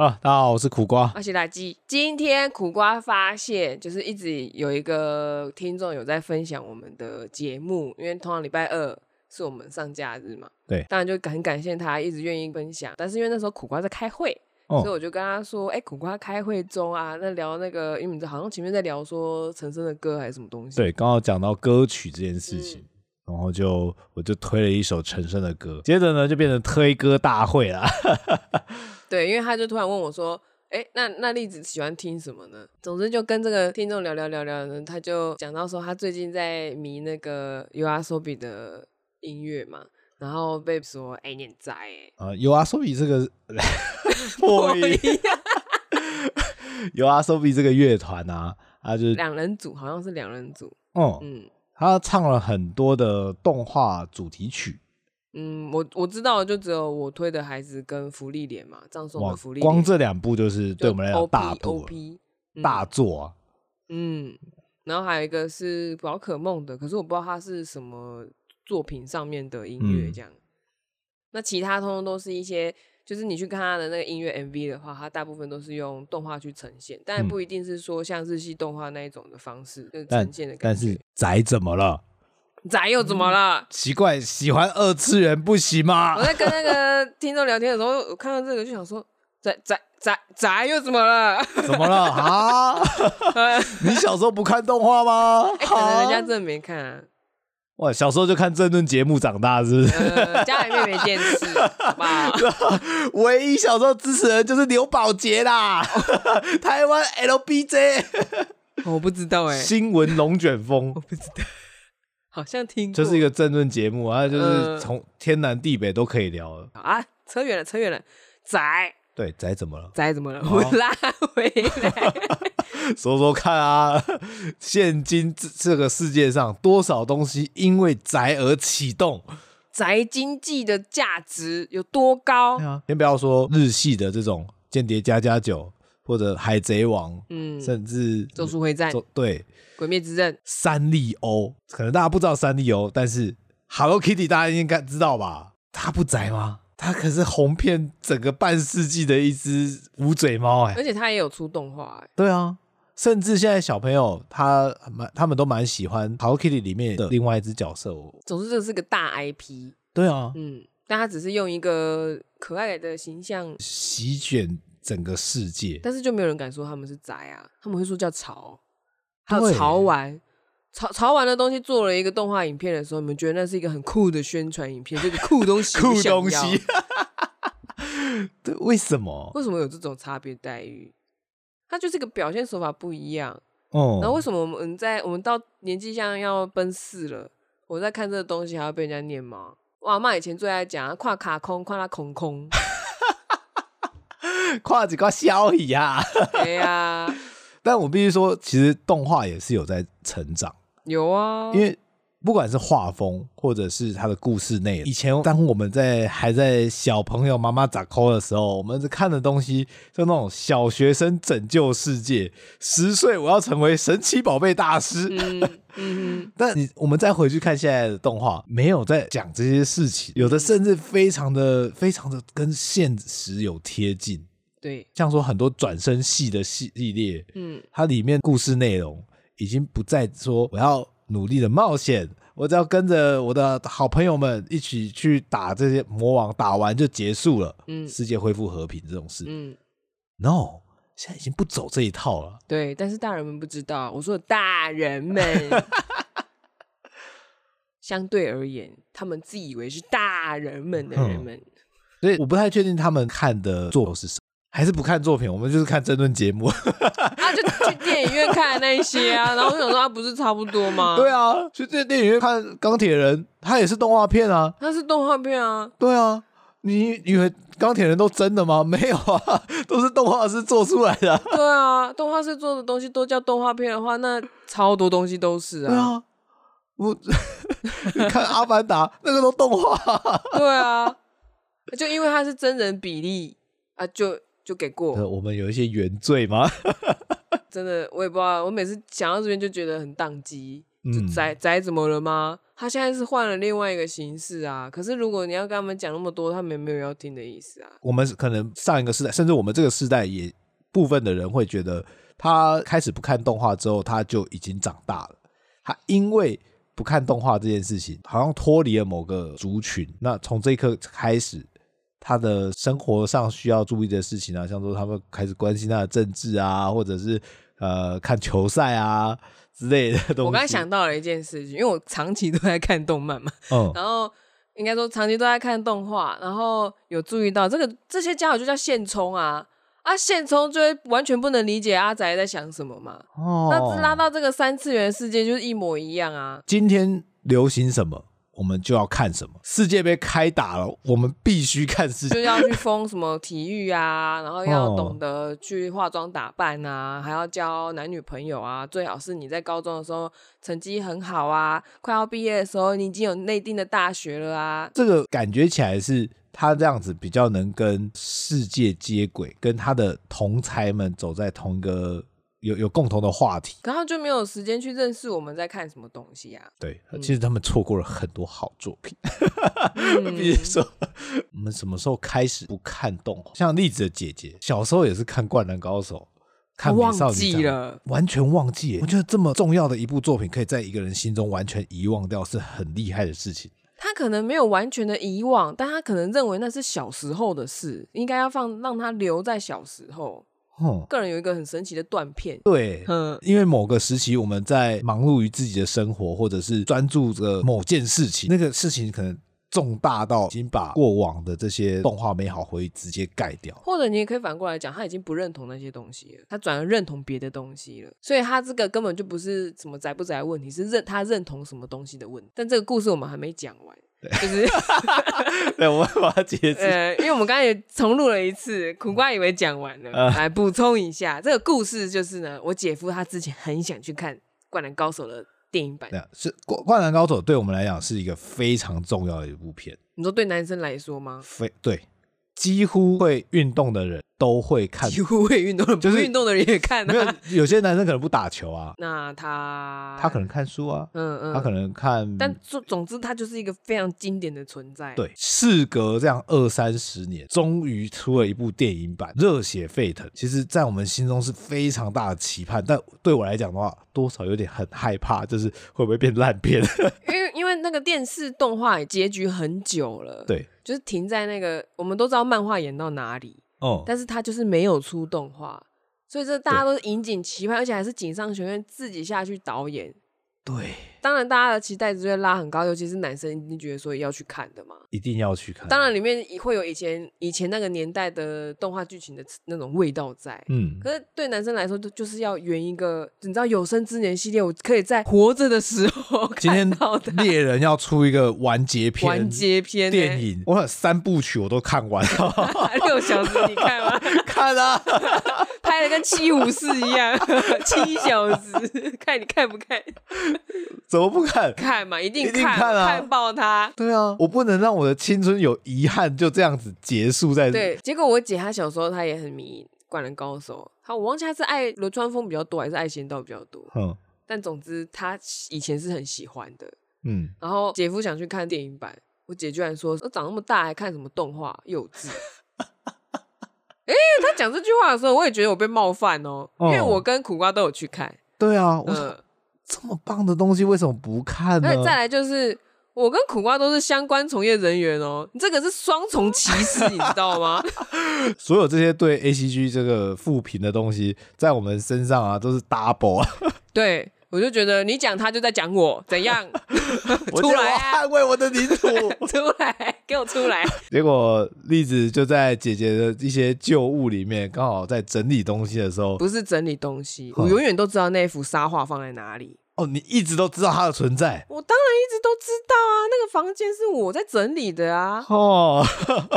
啊，大家好，我是苦瓜，我是垃圾。今天苦瓜发现，就是一直有一个听众有在分享我们的节目，因为通常礼拜二是我们上架日嘛。对，当然就很感谢他一直愿意分享。但是因为那时候苦瓜在开会，哦、所以我就跟他说：“哎、欸，苦瓜开会中啊，那聊那个，因为你知道好像前面在聊说陈升的歌还是什么东西。”对，刚好讲到歌曲这件事情，嗯、然后就我就推了一首陈升的歌，接着呢就变成推歌大会了。对，因为他就突然问我说：“哎，那那栗子喜欢听什么呢？”总之就跟这个听众聊聊聊聊呢，他就讲到说他最近在迷那个 YOASOBI 的音乐嘛，然后被说：“哎，你很宅哎。”啊，YOASOBI 这个 破音，YOASOBI 这个乐团啊，他就是两人组，好像是两人组。哦、嗯，嗯，他唱了很多的动画主题曲。嗯，我我知道，就只有我推的孩子跟福利脸嘛，葬送的芙莉莲，光这两部就是对我们来讲大作 OP，大作啊。嗯，然后还有一个是宝可梦的，可是我不知道它是什么作品上面的音乐这样。嗯、那其他通通都是一些，就是你去看他的那个音乐 MV 的话，它大部分都是用动画去呈现，但不一定是说像日系动画那一种的方式就呈现的感觉。但是宅怎么了？宅又怎么了？奇怪，喜欢二次元不行吗？我在跟那个 听众聊天的时候，我看到这个就想说，宅宅宅宅又怎么了？怎么了啊？你小时候不看动画吗？哎、欸，可能人家真的没看啊。哇，小时候就看政论节目长大，是不是？呃、家里面没电视。唯一小时候支持人就是刘宝杰啦，台湾 LBJ。我不知道哎、欸，新闻龙卷风，我不知道。好像听过，就是一个政论节目啊，就是从天南地北都可以聊啊。扯远了，扯远了。宅，对，宅怎么了？宅怎么了？我 拉回来，说说看啊。现今这这个世界上，多少东西因为宅而启动？宅经济的价值有多高？啊、先不要说日系的这种间谍加加酒，或者海贼王，嗯，甚至咒术回战，对。鬼灭之刃，三丽鸥，可能大家不知道三丽鸥，但是 Hello Kitty 大家应该知道吧？它不宅吗？它可是红遍整个半世纪的一只无嘴猫哎，而且它也有出动画哎。对啊，甚至现在小朋友他蛮他们都蛮喜欢 Hello Kitty 里面的另外一只角色哦。总之这是个大 IP。对啊，嗯，但它只是用一个可爱的形象席卷整个世界，但是就没有人敢说他们是宅啊，他们会说叫潮。还有潮玩，潮潮玩的东西做了一个动画影片的时候，你们觉得那是一个很酷的宣传影片？这个酷东西，酷东西，对，为什么？为什么有这种差别待遇？它就是个表现手法不一样哦。然后为什么我们在我们到年纪像要奔四了，我在看这个东西还要被人家念吗？我阿妈以前最爱讲，跨卡空，跨拉空空，跨几个消息啊？对呀。但我必须说，其实动画也是有在成长，有啊，因为不管是画风或者是它的故事内容，以前当我们在还在小朋友妈妈咋抠的时候，我们是看的东西就那种小学生拯救世界，十岁我要成为神奇宝贝大师。嗯嗯，但你我们再回去看现在的动画，没有在讲这些事情，有的甚至非常的非常的跟现实有贴近。对，像说很多转身戏的系列，嗯，它里面故事内容已经不再说我要努力的冒险，我只要跟着我的好朋友们一起去打这些魔王，打完就结束了，嗯，世界恢复和平这种事，嗯，no，现在已经不走这一套了。对，但是大人们不知道，我说大人们，相对而言，他们自以为是大人们的人们，嗯，所以我不太确定他们看的作是什么。还是不看作品，我们就是看争论节目。啊，就去电影院看那些啊，然后我想说，他不是差不多吗？对啊，去电电影院看钢铁人，他也是动画片啊。他是动画片啊。对啊，你以为钢铁人都真的吗？没有啊，都是动画师做出来的。对啊，动画师做的东西都叫动画片的话，那超多东西都是啊。对啊，我你看《阿凡达》那个都动画。对啊，就因为它是真人比例啊，就。就给过，我们有一些原罪吗？真的，我也不知道。我每次想到这边就觉得很宕机，就宅宅怎么了吗？他现在是换了另外一个形式啊。可是如果你要跟他们讲那么多，他们也没有要听的意思啊。我们可能上一个世代，甚至我们这个世代，也部分的人会觉得，他开始不看动画之后，他就已经长大了。他因为不看动画这件事情，好像脱离了某个族群。那从这一刻开始，他的生活上需要注意的事情啊，像说他们开始关心他的政治啊，或者是呃看球赛啊。之类的东西。我刚想到了一件事情，因为我长期都在看动漫嘛，嗯，然后应该说长期都在看动画，然后有注意到这个这些家伙就叫现充啊，啊现充就会完全不能理解阿宅在想什么嘛，哦，那拉到这个三次元世界就是一模一样啊。今天流行什么？我们就要看什么？世界杯开打了，我们必须看世界，就要去疯什么体育啊，然后要懂得去化妆打扮啊，还要交男女朋友啊，最好是你在高中的时候成绩很好啊，快要毕业的时候你已经有内定的大学了啊。这个感觉起来是他这样子比较能跟世界接轨，跟他的同才们走在同一个。有有共同的话题，然后就没有时间去认识我们在看什么东西啊。对，其实他们错过了很多好作品。嗯、比如说，我们什么时候开始不看动画？像栗子的姐姐小时候也是看《灌篮高手》，看美少女战士了，完全忘记。我觉得这么重要的一部作品，可以在一个人心中完全遗忘掉，是很厉害的事情。他可能没有完全的遗忘，但他可能认为那是小时候的事，应该要放让他留在小时候。嗯，个人有一个很神奇的断片，对，嗯，因为某个时期我们在忙碌于自己的生活，或者是专注着某件事情，那个事情可能重大到已经把过往的这些动画美好回忆直接盖掉，或者你也可以反过来讲，他已经不认同那些东西了，他转而认同别的东西了，所以他这个根本就不是什么宅不宅的问题，是认他认同什么东西的问题。但这个故事我们还没讲完。对就是，对，我们把它解释。呃，因为我们刚才也重录了一次，苦瓜以为讲完了，呃、来补充一下，这个故事就是呢，我姐夫他之前很想去看《灌篮高手》的电影版。是《灌灌篮高手》对我们来讲是一个非常重要的一部片。你说对男生来说吗？非对，几乎会运动的人。都会看，几乎会运动，就是运动的人也看。没有，有些男生可能不打球啊。那他他可能看书啊，嗯嗯，他可能看。但总总之，他就是一个非常经典的存在。对，事隔这样二三十年，终于出了一部电影版，热血沸腾。其实，在我们心中是非常大的期盼，但对我来讲的话，多少有点很害怕，就是会不会变烂片？因为因为那个电视动画结局很久了，对，就是停在那个，我们都知道漫画演到哪里。哦，但是他就是没有出动画，所以这大家都是引颈期盼，而且还是井上学院自己下去导演。对，当然大家的期待值会拉很高，尤其是男生一定觉得说要去看的嘛，一定要去看。当然里面会有以前以前那个年代的动画剧情的那种味道在，嗯。可是对男生来说，就就是要圆一个，你知道有生之年系列，我可以在活着的时候 看到的。今天猎人要出一个完结 篇，完结篇电影，我三部曲我都看完了，六小时你看吗？看啊。拍的跟七武士一样，七小时，看你看不看？怎么不看？看嘛，一定看，看啊！看爆他！对啊，我不能让我的青春有遗憾，就这样子结束在。对，结果我姐她小时候她也很迷《灌篮高手》，她我忘记她是爱流川枫比较多，还是爱仙道比较多。嗯，但总之她以前是很喜欢的。嗯，然后姐夫想去看电影版，我姐居然说：“我长那么大还看什么动画，幼稚。”哎、欸，他讲这句话的时候，我也觉得我被冒犯哦，因为我跟苦瓜都有去看。对啊，我、呃、这么棒的东西为什么不看呢？再来就是我跟苦瓜都是相关从业人员哦，你这个是双重歧视，你知道吗？所有这些对 ACG 这个负评的东西，在我们身上啊都是 double 啊。对。我就觉得你讲他就在讲我怎样，出来捍卫我的领土，出来给我出来。结果栗子就在姐姐的一些旧物里面，刚好在整理东西的时候，不是整理东西，我永远都知道那幅沙画放在哪里。哦，你一直都知道它的存在？我当然一直都知道啊，那个房间是我在整理的啊。哦，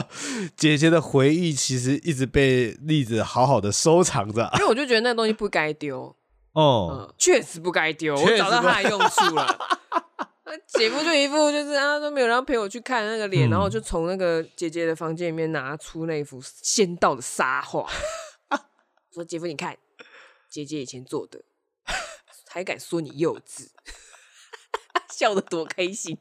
姐姐的回忆其实一直被栗子好好的收藏着，因为我就觉得那东西不该丢。哦，确、嗯、实不该丢，我找到它的用处了。姐夫就一副就是啊，都没有人陪我去看那个脸，嗯、然后就从那个姐姐的房间里面拿出那幅仙道的沙画，说：“姐夫，你看，姐姐以前做的，还敢说你幼稚？” 笑得多开心。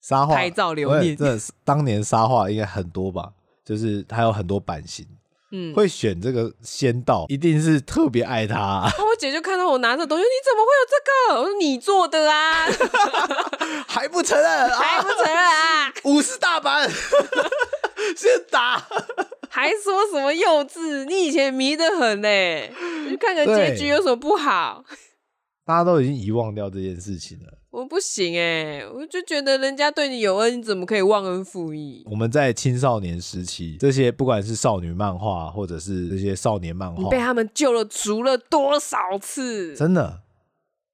沙画拍照留念，真的是当年沙画应该很多吧？就是它有很多版型。嗯，会选这个仙道，一定是特别爱他、啊。我姐就看到我拿着东西，你怎么会有这个？我说你做的啊，还不承认？还不承认啊？五十大板，先打，还说什么幼稚？你以前迷得很呢，你看个结局有什么不好？大家都已经遗忘掉这件事情了。我不行哎、欸，我就觉得人家对你有恩，你怎么可以忘恩负义？我们在青少年时期，这些不管是少女漫画，或者是这些少年漫画，你被他们救了，足了多少次？真的，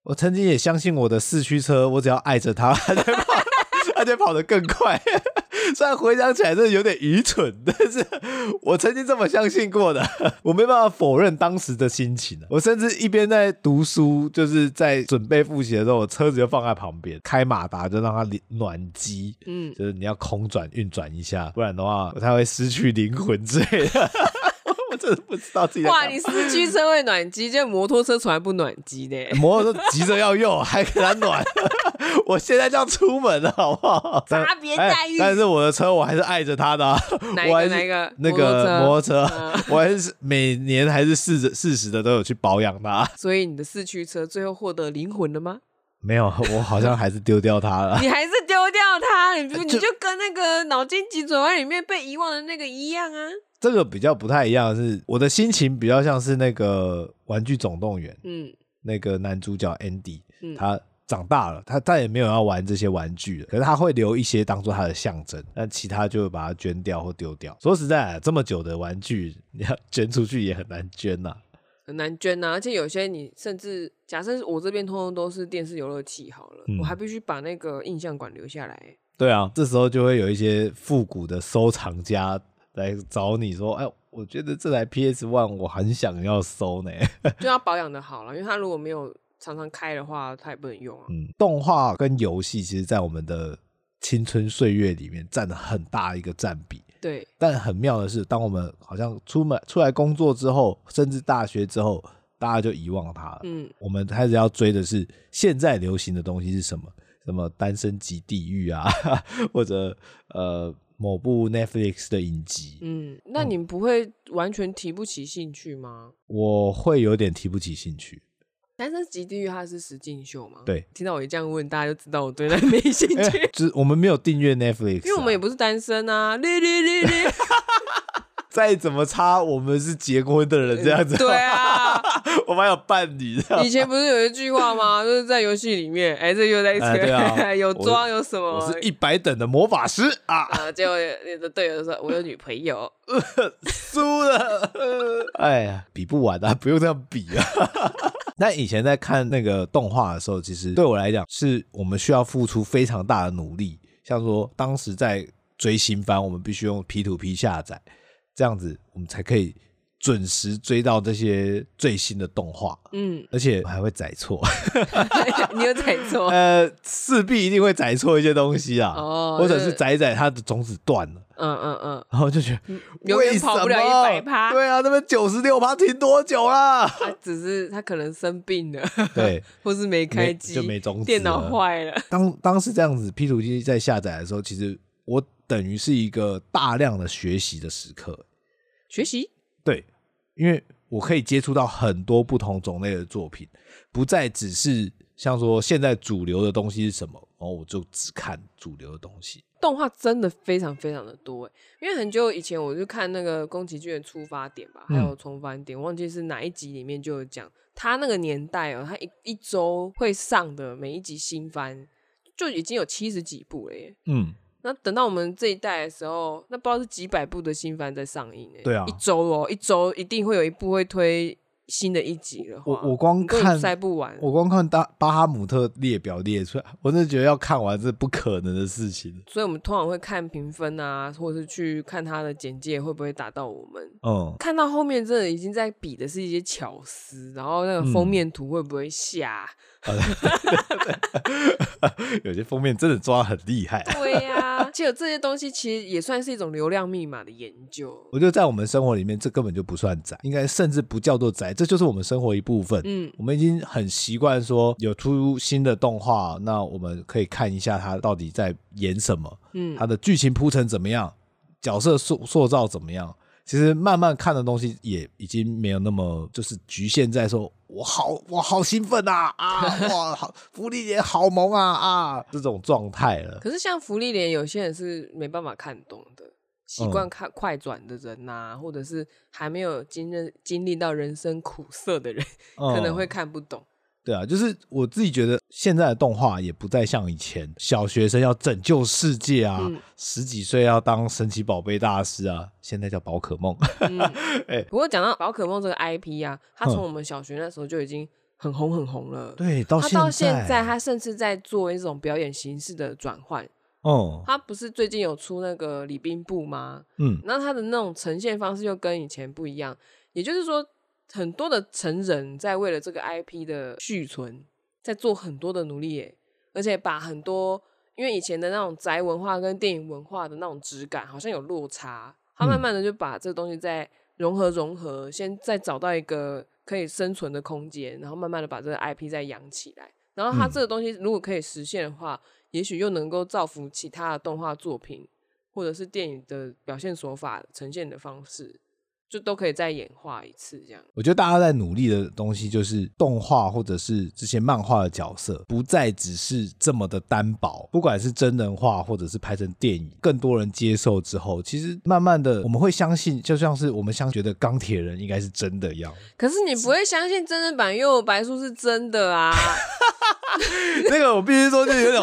我曾经也相信我的四驱车，我只要爱着它，它就跑，它就跑得更快。虽然回想起来真的有点愚蠢，但是我曾经这么相信过的，我没办法否认当时的心情。我甚至一边在读书，就是在准备复习的时候，我车子就放在旁边，开马达就让它暖机，嗯，就是你要空转运转一下，不然的话它会失去灵魂之类的。我真的不知道自己哇！你四驱车会暖机，就摩托车从来不暖机的。摩托车急着要用，还给它暖。我现在就要出门了，好不好？差别待遇。但是我的车我还是爱着它的。哪一个？哪一个？那个摩托车，我还是每年还是试着适时的都有去保养它。所以你的四驱车最后获得灵魂了吗？没有，我好像还是丢掉它了。你还是丢掉它？你就你就跟那个脑筋急转弯里面被遗忘的那个一样啊。这个比较不太一样，是我的心情比较像是那个《玩具总动员》，嗯，那个男主角 Andy，嗯，他长大了，他再也没有要玩这些玩具了，可是他会留一些当做他的象征，但其他就会把它捐掉或丢掉。说实在，这么久的玩具，你要捐出去也很难捐呐，很难捐呐，而且有些你甚至假设我这边通通都是电视游乐器好了，嗯，我还必须把那个印象馆留下来。对啊，这时候就会有一些复古的收藏家。来找你说，哎，我觉得这台 PS One 我很想要收呢，就要保养的好了，因为它如果没有常常开的话，它也不能用啊。嗯，动画跟游戏其实，在我们的青春岁月里面占了很大一个占比。对，但很妙的是，当我们好像出门出来工作之后，甚至大学之后，大家就遗忘它了。嗯，我们开始要追的是现在流行的东西是什么？什么单身即地狱啊，或者呃。某部 Netflix 的影集，嗯，那你不会完全提不起兴趣吗？我会有点提不起兴趣。单身级地狱它是实境秀吗？对，听到我一这样问，大家就知道我对那没兴趣。就是我们没有订阅 Netflix，因为我们也不是单身啊。再怎么差，我们是结婚的人，这样子。对啊，我们还有伴侣。以前不是有一句话吗？就是在游戏里面，哎，这又在扯，有装有什么？我是一百等的魔法师啊！啊，结果你的队友说：“我有女朋友，输了。”哎呀，比不完啊，不用这样比啊。那以前在看那个动画的时候，其实对我来讲，是我们需要付出非常大的努力。像说当时在追新番，我们必须用 P2P 下载。这样子，我们才可以准时追到这些最新的动画。嗯，而且还会载错。你有载错？呃，势必一定会载错一些东西啊。哦，或者是载载它的种子断了。嗯嗯嗯。然后就觉得，永远跑不了一百趴。对啊，那边九十六趴停多久啦？他 只是他可能生病了，对，或是没开机，就没种子，电脑坏了。当当时这样子，P 图机在下载的时候，其实我等于是一个大量的学习的时刻。学习对，因为我可以接触到很多不同种类的作品，不再只是像说现在主流的东西是什么，然后我就只看主流的东西。动画真的非常非常的多诶，因为很久以前我就看那个宫崎骏的出发点吧，还有重返点，忘记是哪一集里面就有讲，他那个年代哦，他一一周会上的每一集新番就已经有七十几部了耶。嗯。那等到我们这一代的时候，那不知道是几百部的新番在上映诶。对啊，一周哦，一周一定会有一部会推新的一集了。我我光看塞不完，我光看大巴哈姆特列表列出来，我真的觉得要看完是不可能的事情。所以我们通常会看评分啊，或者是去看他的简介会不会打到我们。嗯，看到后面真的已经在比的是一些巧思，然后那个封面图会不会下？嗯、有些封面真的抓得很厉害。对呀、啊。其实这些东西其实也算是一种流量密码的研究。我觉得在我们生活里面，这根本就不算宅，应该甚至不叫做宅，这就是我们生活一部分。嗯，我们已经很习惯说有出新的动画，那我们可以看一下它到底在演什么，嗯，它的剧情铺陈怎么样，角色塑塑造怎么样。其实慢慢看的东西也已经没有那么就是局限在说，我好我好兴奋啊啊 哇好芙莉莲好萌啊啊这种状态了。可是像芙莉莲，有些人是没办法看懂的，习惯看快转的人呐、啊，嗯、或者是还没有经历经历到人生苦涩的人，嗯、可能会看不懂。对啊，就是我自己觉得现在的动画也不再像以前小学生要拯救世界啊，嗯、十几岁要当神奇宝贝大师啊，现在叫宝可梦。嗯欸、不过讲到宝可梦这个 IP 啊，它从我们小学那时候就已经很红很红了。对，到现在，到现在它甚至在做一种表演形式的转换。哦，它不是最近有出那个礼宾部吗？嗯，那它的那种呈现方式又跟以前不一样，也就是说。很多的成人在为了这个 IP 的续存，在做很多的努力耶，而且把很多因为以前的那种宅文化跟电影文化的那种质感好像有落差，他慢慢的就把这个东西在融合融合，先再找到一个可以生存的空间，然后慢慢的把这个 IP 再养起来，然后它这个东西如果可以实现的话，也许又能够造福其他的动画作品或者是电影的表现手法呈现的方式。就都可以再演化一次，这样。我觉得大家在努力的东西，就是动画或者是这些漫画的角色，不再只是这么的单薄。不管是真人化，或者是拍成电影，更多人接受之后，其实慢慢的我们会相信，就像是我们相觉得钢铁人应该是真的一样。可是你不会相信真人版《又有白书》是真的啊？那个我必须说，就有点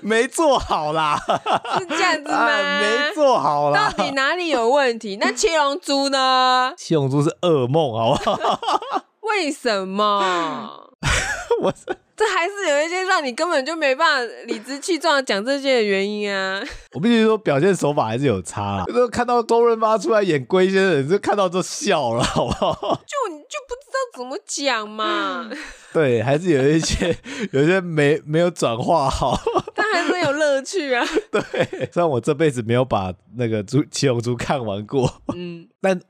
没做好啦，是这样子吗？啊、没做好啦，到底哪里有问题？那七龙珠呢？七龙珠是噩梦，好不好？为什么？我是这还是有一些让你根本就没办法理直气壮讲这些的原因啊！我必须说，表现手法还是有差啦。就看到周润发出来演龟仙人，就看到就笑了，好不好？就你就不知道怎么讲嘛？对，还是有一些有一些没没有转化好，但还是有乐趣啊。对，虽然我这辈子没有把那个《七龙珠》看完过，嗯，但。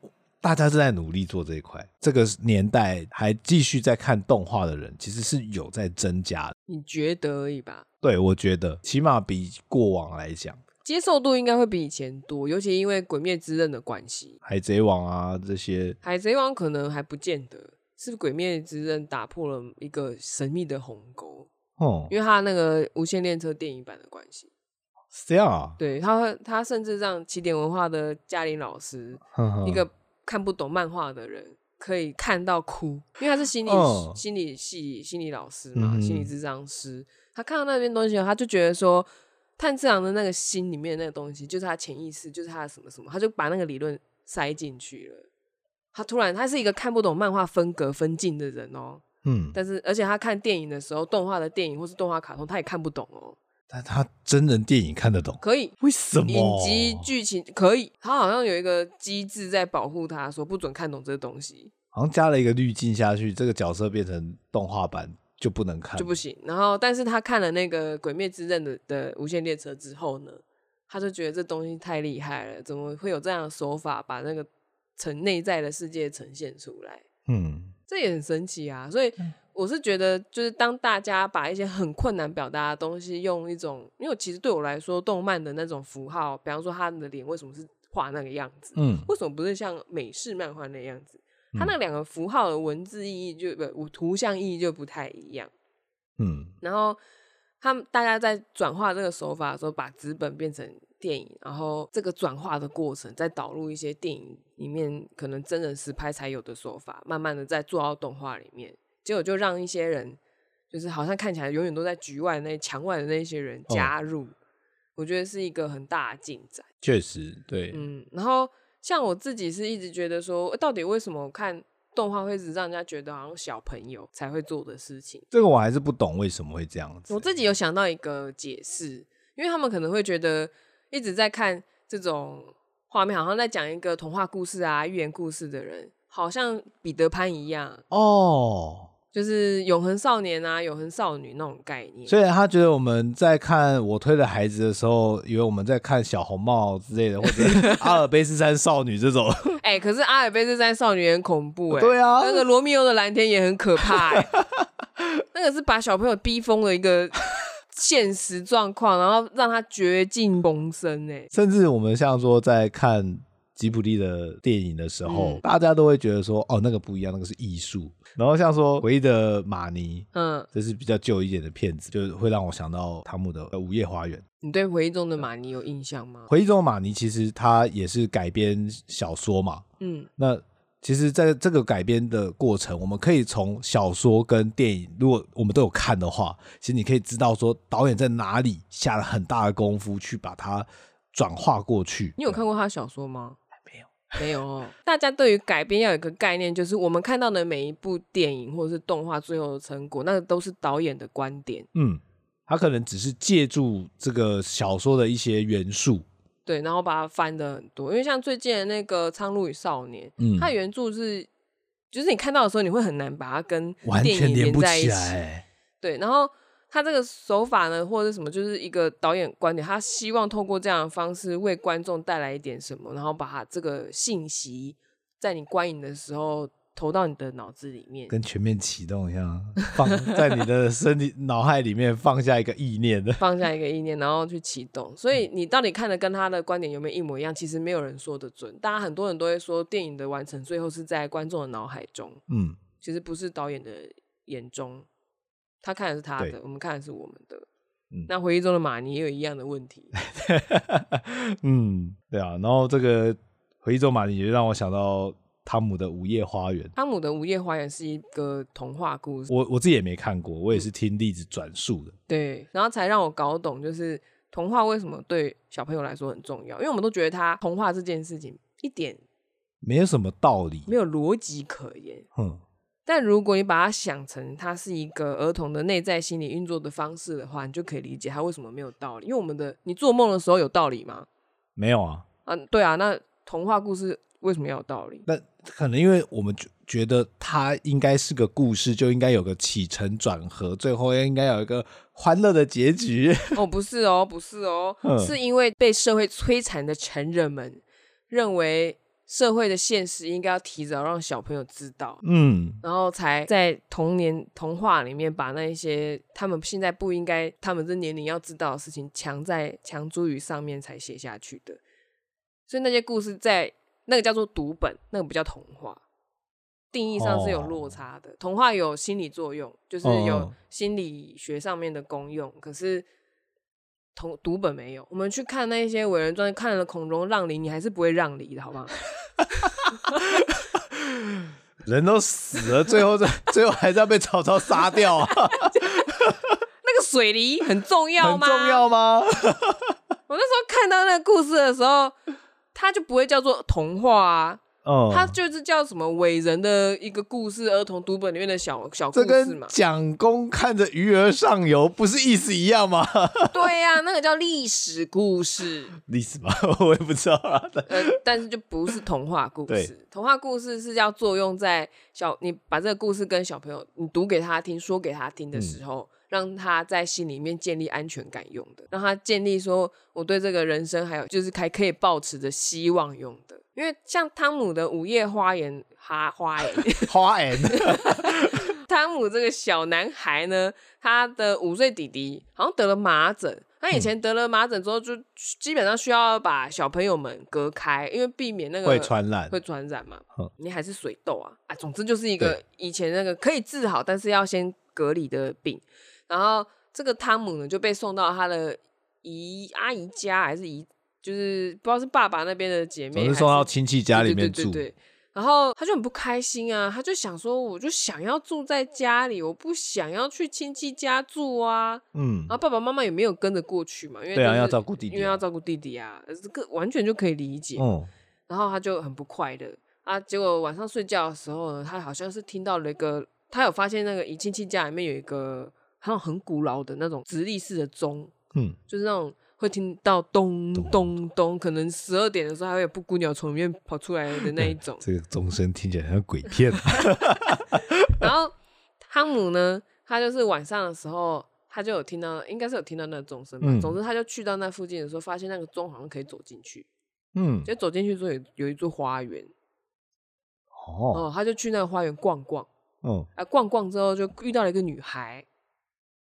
大家正在努力做这一块，这个年代还继续在看动画的人，其实是有在增加的。你觉得而已吧？对，我觉得起码比过往来讲，接受度应该会比以前多，尤其因为《鬼灭之刃》的关系，《海贼王》啊这些，《海贼王》可能还不见得，是《鬼灭之刃》打破了一个神秘的鸿沟哦，因为他那个《无限列车》电影版的关系。是这样啊？对他，他甚至让起点文化的嘉玲老师一个。看不懂漫画的人可以看到哭，因为他是心理、oh. 心理系心理老师嘛，mm hmm. 心理智商师。他看到那边东西，他就觉得说，炭治郎的那个心里面的那个东西，就是他潜意识，就是他的什么什么，他就把那个理论塞进去了。他突然，他是一个看不懂漫画分格分镜的人哦，嗯，mm. 但是而且他看电影的时候，动画的电影或是动画卡通，他也看不懂哦。但他真人电影看得懂？可以？为什么？影集剧情可以？他好像有一个机制在保护他，说不准看懂这个东西。好像加了一个滤镜下去，这个角色变成动画版就不能看，就不行。然后，但是他看了那个《鬼灭之刃》的的无限列车之后呢，他就觉得这东西太厉害了，怎么会有这样的手法把那个呈内在的世界呈现出来？嗯，这也很神奇啊，所以。嗯我是觉得，就是当大家把一些很困难表达的东西，用一种，因为其实对我来说，动漫的那种符号，比方说他的脸为什么是画那个样子，嗯，为什么不是像美式漫画那样子？他那两个符号的文字意义就不，图像意义就不太一样，嗯，然后他们大家在转化这个手法的时候，把纸本变成电影，然后这个转化的过程再导入一些电影里面可能真人实拍才有的手法，慢慢的再做到动画里面。结果就让一些人，就是好像看起来永远都在局外那墙外的那些人加入，哦、我觉得是一个很大的进展。确实，对，嗯。然后像我自己是一直觉得说，到底为什么看动画会一直让人家觉得好像小朋友才会做的事情？这个我还是不懂为什么会这样子。我自己有想到一个解释，因为他们可能会觉得一直在看这种画面，好像在讲一个童话故事啊、寓言故事的人，好像彼得潘一样哦。就是永恒少年啊，永恒少女那种概念。所以他觉得我们在看我推的孩子的时候，以为我们在看小红帽之类的，或者 阿尔卑斯山少女这种。哎、欸，可是阿尔卑斯山少女也很恐怖哎、欸。对啊，那个罗密欧的蓝天也很可怕哎、欸。那个是把小朋友逼疯的一个现实状况，然后让他绝境逢生哎。甚至我们像说在看吉卜力的电影的时候，嗯、大家都会觉得说，哦，那个不一样，那个是艺术。然后像说《回忆的马尼》，嗯，这是比较旧一点的片子，就会让我想到汤姆的《午夜花园》。你对《回忆中的马尼》有印象吗？《回忆中的马尼》其实它也是改编小说嘛，嗯，那其实在这个改编的过程，我们可以从小说跟电影，如果我们都有看的话，其实你可以知道说导演在哪里下了很大的功夫去把它转化过去。你有看过他的小说吗？没有哦，大家对于改编要有一个概念，就是我们看到的每一部电影或者是动画最后的成果，那个都是导演的观点。嗯，他可能只是借助这个小说的一些元素，对，然后把它翻的很多。因为像最近的那个《苍鹭与少年》，嗯，它原著是，就是你看到的时候，你会很难把它跟电影连在一起。对，然后。他这个手法呢，或者什么，就是一个导演观点，他希望透过这样的方式为观众带来一点什么，然后把他这个信息在你观影的时候投到你的脑子里面，跟全面启动一样，放在你的身体脑海里面放下一个意念的，放下一个意念，然后去启动。所以你到底看的跟他的观点有没有一模一样？其实没有人说的准。大家很多人都会说，电影的完成最后是在观众的脑海中，嗯，其实不是导演的眼中。他看的是他的，我们看的是我们的。嗯、那回忆中的马尼也有一样的问题。嗯，对啊。然后这个回忆中马尼也让我想到汤姆的午夜花园。汤姆的午夜花园是一个童话故事，我我自己也没看过，我也是听例子转述的。对，然后才让我搞懂，就是童话为什么对小朋友来说很重要，因为我们都觉得他童话这件事情一点没有什么道理，没有逻辑可言。嗯。但如果你把它想成它是一个儿童的内在心理运作的方式的话，你就可以理解它为什么没有道理。因为我们的你做梦的时候有道理吗？没有啊。啊，对啊。那童话故事为什么要有道理？那可能因为我们觉觉得它应该是个故事，就应该有个起承转合，最后应该有一个欢乐的结局。哦，不是哦，不是哦，嗯、是因为被社会摧残的成人们认为。社会的现实应该要提早让小朋友知道，嗯，然后才在童年童话里面把那一些他们现在不应该、他们这年龄要知道的事情强在强诸于上面才写下去的。所以那些故事在那个叫做读本，那个不叫童话，定义上是有落差的。哦、童话有心理作用，就是有心理学上面的功用，可是。读读本没有，我们去看那些伟人传，看了孔融让梨，你还是不会让梨的，好不好？人都死了，最后在最后还是要被曹操杀掉啊！那个水梨很重要吗？很重要吗？我那时候看到那个故事的时候，它就不会叫做童话啊。哦，他就是叫什么伟人的一个故事，儿童读本里面的小小故事嘛。蒋公看着鱼儿上游，不是意思一样吗？对呀、啊，那个叫历史故事。历史吗？我也不知道啊。呃，但是就不是童话故事。对童话故事是要作用在小，你把这个故事跟小朋友你读给他听，说给他听的时候，嗯、让他在心里面建立安全感用的，让他建立说我对这个人生还有就是还可以抱持着希望用的。因为像汤姆的午夜花园，哈花园，花园，汤姆这个小男孩呢，他的五岁弟弟好像得了麻疹，他以前得了麻疹之后，就基本上需要把小朋友们隔开，因为避免那个会传染，会传染嘛。你还是水痘啊啊，总之就是一个以前那个可以治好，但是要先隔离的病。然后这个汤姆呢，就被送到他的姨阿姨家，还是姨。就是不知道是爸爸那边的姐妹，还是送到亲戚家里面住。对对对对，然后他就很不开心啊，他就想说，我就想要住在家里，我不想要去亲戚家住啊。嗯，然后爸爸妈妈也没有跟着过去嘛，因为、就是、对啊，要照顾弟弟，因为要照顾弟弟啊，这个完全就可以理解。嗯，然后他就很不快乐啊。结果晚上睡觉的时候呢，他好像是听到了一个，他有发现那个姨亲戚家里面有一个好像很古老的那种直立式的钟，嗯，就是那种。会听到咚咚咚，可能十二点的时候还会有布谷鸟从里面跑出来的那一种。这个钟声听起来像鬼片。然后汤姆呢，他就是晚上的时候，他就有听到，应该是有听到那个钟声吧。嗯、总之，他就去到那附近的时候，发现那个钟好像可以走进去。嗯，就走进去之后有有一座花园。哦，哦，他就去那个花园逛逛。嗯，啊，逛逛之后就遇到了一个女孩。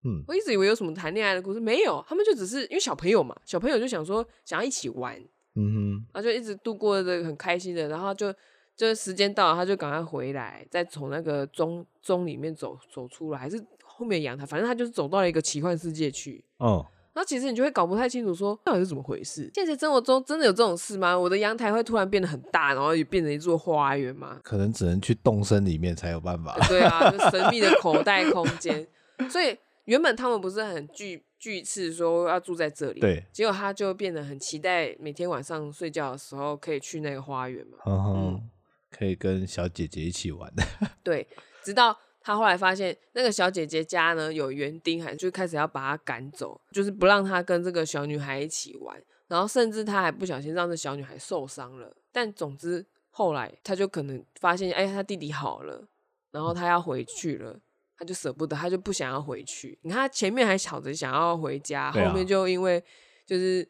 嗯，我一直以为有什么谈恋爱的故事，没有，他们就只是因为小朋友嘛，小朋友就想说想要一起玩。嗯哼，然后就一直度过这个很开心的，然后就就是时间到了，他就赶快回来，再从那个钟钟里面走走出来，还是后面阳台，反正他就是走到了一个奇幻世界去。哦。然后其实你就会搞不太清楚，说到底是怎么回事？现实生活中真的有这种事吗？我的阳台会突然变得很大，然后也变成一座花园吗？可能只能去动身里面才有办法。对啊，就神秘的口袋空间。所以原本他们不是很拒拒斥说要住在这里，对。结果他就变得很期待每天晚上睡觉的时候可以去那个花园嘛，嗯哼，可以跟小姐姐一起玩。对，直到。他后来发现那个小姐姐家呢有园丁，还就开始要把她赶走，就是不让她跟这个小女孩一起玩，然后甚至他还不小心让这小女孩受伤了。但总之后来他就可能发现，哎，他弟弟好了，然后他要回去了，他就舍不得，他就不想要回去。你看他前面还吵着想要回家，后面就因为就是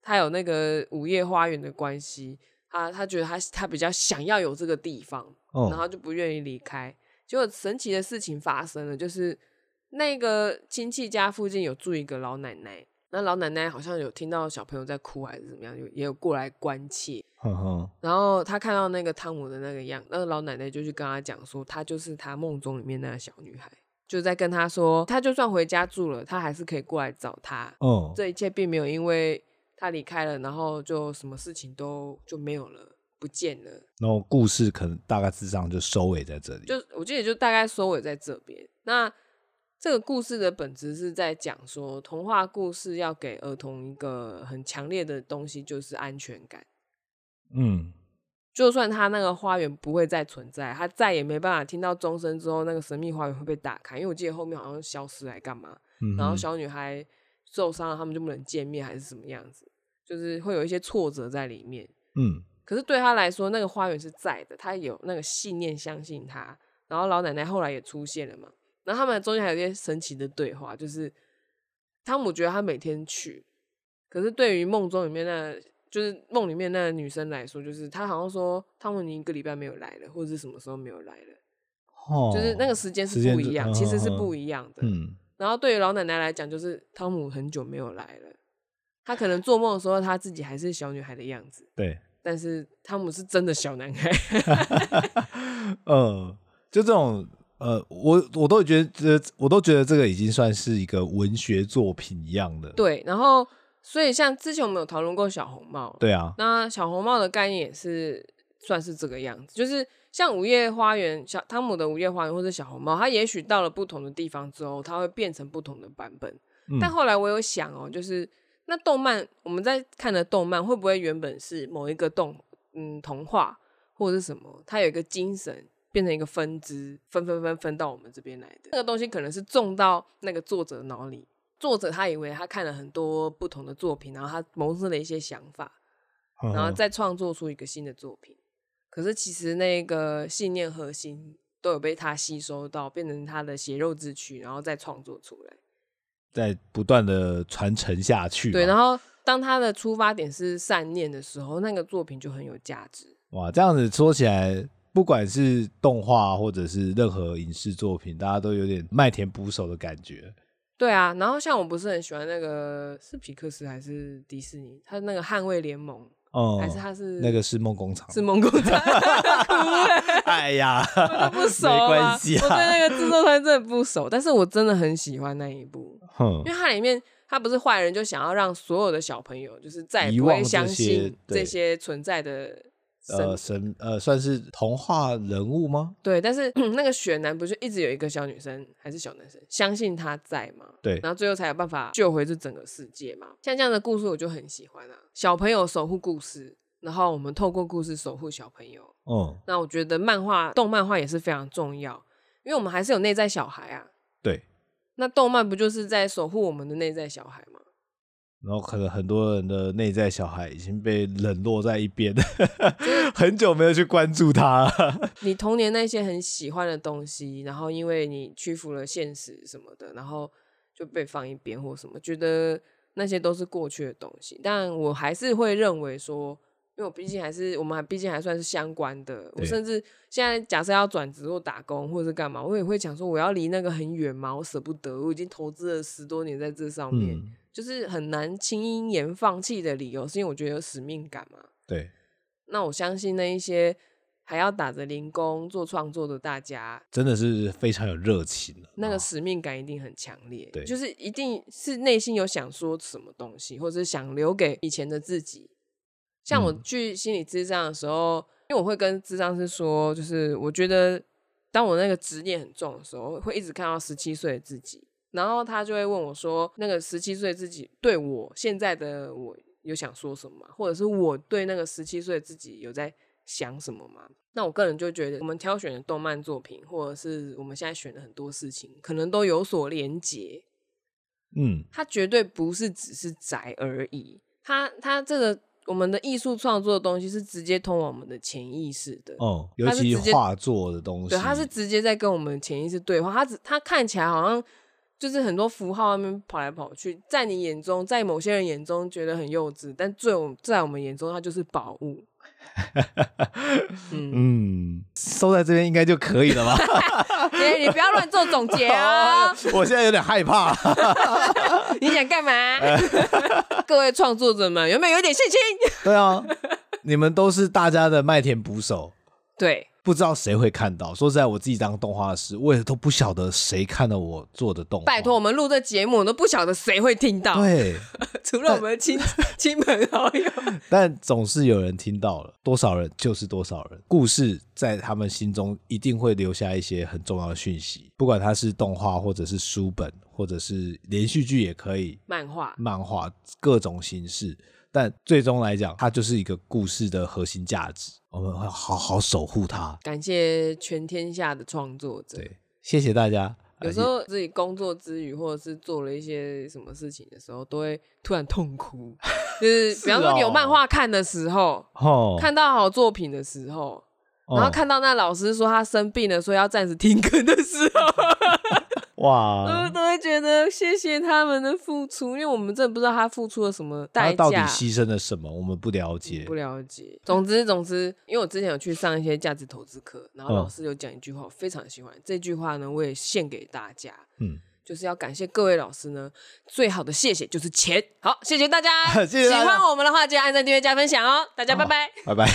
他有那个午夜花园的关系，他他觉得他他比较想要有这个地方，然后就不愿意离开。结果神奇的事情发生了，就是那个亲戚家附近有住一个老奶奶，那老奶奶好像有听到小朋友在哭还是怎么样，有也有过来关切。呵呵然后她看到那个汤姆的那个样，那个老奶奶就去跟他讲说，她就是他梦中里面那个小女孩，就在跟他说，他就算回家住了，他还是可以过来找他。哦，这一切并没有因为他离开了，然后就什么事情都就没有了。不见了，然后故事可能大概之上就收尾在这里，就我记得就大概收尾在这边。那这个故事的本质是在讲说，童话故事要给儿童一个很强烈的东西，就是安全感。嗯，就算他那个花园不会再存在，他再也没办法听到钟声之后，那个神秘花园会被打开，因为我记得后面好像消失来干嘛，嗯、然后小女孩受伤了，他们就不能见面，还是什么样子，就是会有一些挫折在里面。嗯。可是对他来说，那个花园是在的，他有那个信念相信他。然后老奶奶后来也出现了嘛，然后他们中间还有一些神奇的对话，就是汤姆觉得他每天去，可是对于梦中里面那，就是梦里面那个女生来说，就是他好像说汤姆你一个礼拜没有来了，或者是什么时候没有来了，哦，就是那个时间是不一样，其实是不一样的。嗯，然后对于老奶奶来讲，就是汤姆很久没有来了，他可能做梦的时候，他自己还是小女孩的样子。对。但是汤姆是真的小男孩，嗯，就这种，呃，我我都觉得，我都觉得这个已经算是一个文学作品一样的。对，然后所以像之前我们有讨论过小红帽，对啊，那小红帽的概念也是算是这个样子，就是像午夜花园，小汤姆的午夜花园或者小红帽，它也许到了不同的地方之后，它会变成不同的版本。嗯、但后来我有想哦，就是。那动漫我们在看的动漫会不会原本是某一个动嗯童话或者是什么？它有一个精神变成一个分支，分分分分到我们这边来的。那个东西可能是种到那个作者脑里，作者他以为他看了很多不同的作品，然后他萌生了一些想法，然后再创作出一个新的作品。可是其实那个信念核心都有被他吸收到，变成他的血肉之躯，然后再创作出来。在不断的传承下去。对，然后当他的出发点是善念的时候，那个作品就很有价值。哇，这样子说起来，不管是动画或者是任何影视作品，大家都有点麦田捕手的感觉。对啊，然后像我不是很喜欢那个是皮克斯还是迪士尼，他那个捍卫联盟。哦，还是他是那个是梦工厂，是梦工厂。哎呀，我不熟啊，没关系啊，我对那个制作团真的不熟，但是我真的很喜欢那一部，哼因为它里面他不是坏人，就想要让所有的小朋友就是再也不会相信这些存在的。呃，神呃，算是童话人物吗？对，但是 那个雪男不是一直有一个小女生还是小男生相信他在吗？对，然后最后才有办法救回这整个世界嘛。像这样的故事我就很喜欢啊，小朋友守护故事，然后我们透过故事守护小朋友。哦，那我觉得漫画、动漫画也是非常重要，因为我们还是有内在小孩啊。对，那动漫不就是在守护我们的内在小孩吗？然后可能很多人的内在小孩已经被冷落在一边，很久没有去关注他。你童年那些很喜欢的东西，然后因为你屈服了现实什么的，然后就被放一边或什么，觉得那些都是过去的东西。但我还是会认为说。因为我毕竟还是我们还毕竟还算是相关的，我甚至现在假设要转职或打工或者是干嘛，我也会讲说我要离那个很远嘛，我舍不得，我已经投资了十多年在这上面，嗯、就是很难轻言放弃的理由，是因为我觉得有使命感嘛。对，那我相信那一些还要打着零工做创作的大家，真的是非常有热情，那个使命感一定很强烈，对，就是一定是内心有想说什么东西，或者是想留给以前的自己。像我去心理咨商的时候，嗯、因为我会跟咨商师说，就是我觉得当我那个执念很重的时候，会一直看到十七岁的自己，然后他就会问我说，那个十七岁自己对我现在的我有想说什么吗？或者是我对那个十七岁自己有在想什么吗？那我个人就觉得，我们挑选的动漫作品，或者是我们现在选的很多事情，可能都有所连结。嗯，它绝对不是只是宅而已，它它这个。我们的艺术创作的东西是直接通往我们的潜意识的哦，尤其画作的东西，对，它是直接在跟我们潜意识对话。它只它看起来好像就是很多符号那边跑来跑去，在你眼中，在某些人眼中觉得很幼稚，但最在我们眼中，它就是宝物。嗯，嗯，收在这边应该就可以了吧？欸、你不要乱做总结啊！我现在有点害怕。你想干嘛？各位创作者们，有没有有点信心？对啊，你们都是大家的麦田捕手。对。不知道谁会看到。说实在，我自己当动画师，我也都不晓得谁看了我做的动画。拜托，我们录这节目，我都不晓得谁会听到。对，除了我们亲亲朋好友。但总是有人听到了，多少人就是多少人。故事在他们心中一定会留下一些很重要的讯息，不管它是动画，或者是书本，或者是连续剧，也可以。漫画，漫画各种形式。但最终来讲，它就是一个故事的核心价值，我们会好好守护它。感谢全天下的创作者，对，谢谢大家。有时候自己工作之余，或者是做了一些什么事情的时候，都会突然痛哭。就是 比方说，你有漫画看的时候，哦，看到好作品的时候，然后看到那老师说他生病了，说要暂时停更的时候。哇，我都会觉得谢谢他们的付出，因为我们真的不知道他付出了什么代价，他到底牺牲了什么，我们不了解，不了解。总之，总之，因为我之前有去上一些价值投资课，然后老师有讲一句话，我非常喜欢、嗯、这句话呢，我也献给大家，嗯，就是要感谢各位老师呢，最好的谢谢就是钱。好，谢谢大家，谢谢大家，喜欢我们的话，记得按赞、订阅、加分享哦，大家拜拜，拜拜。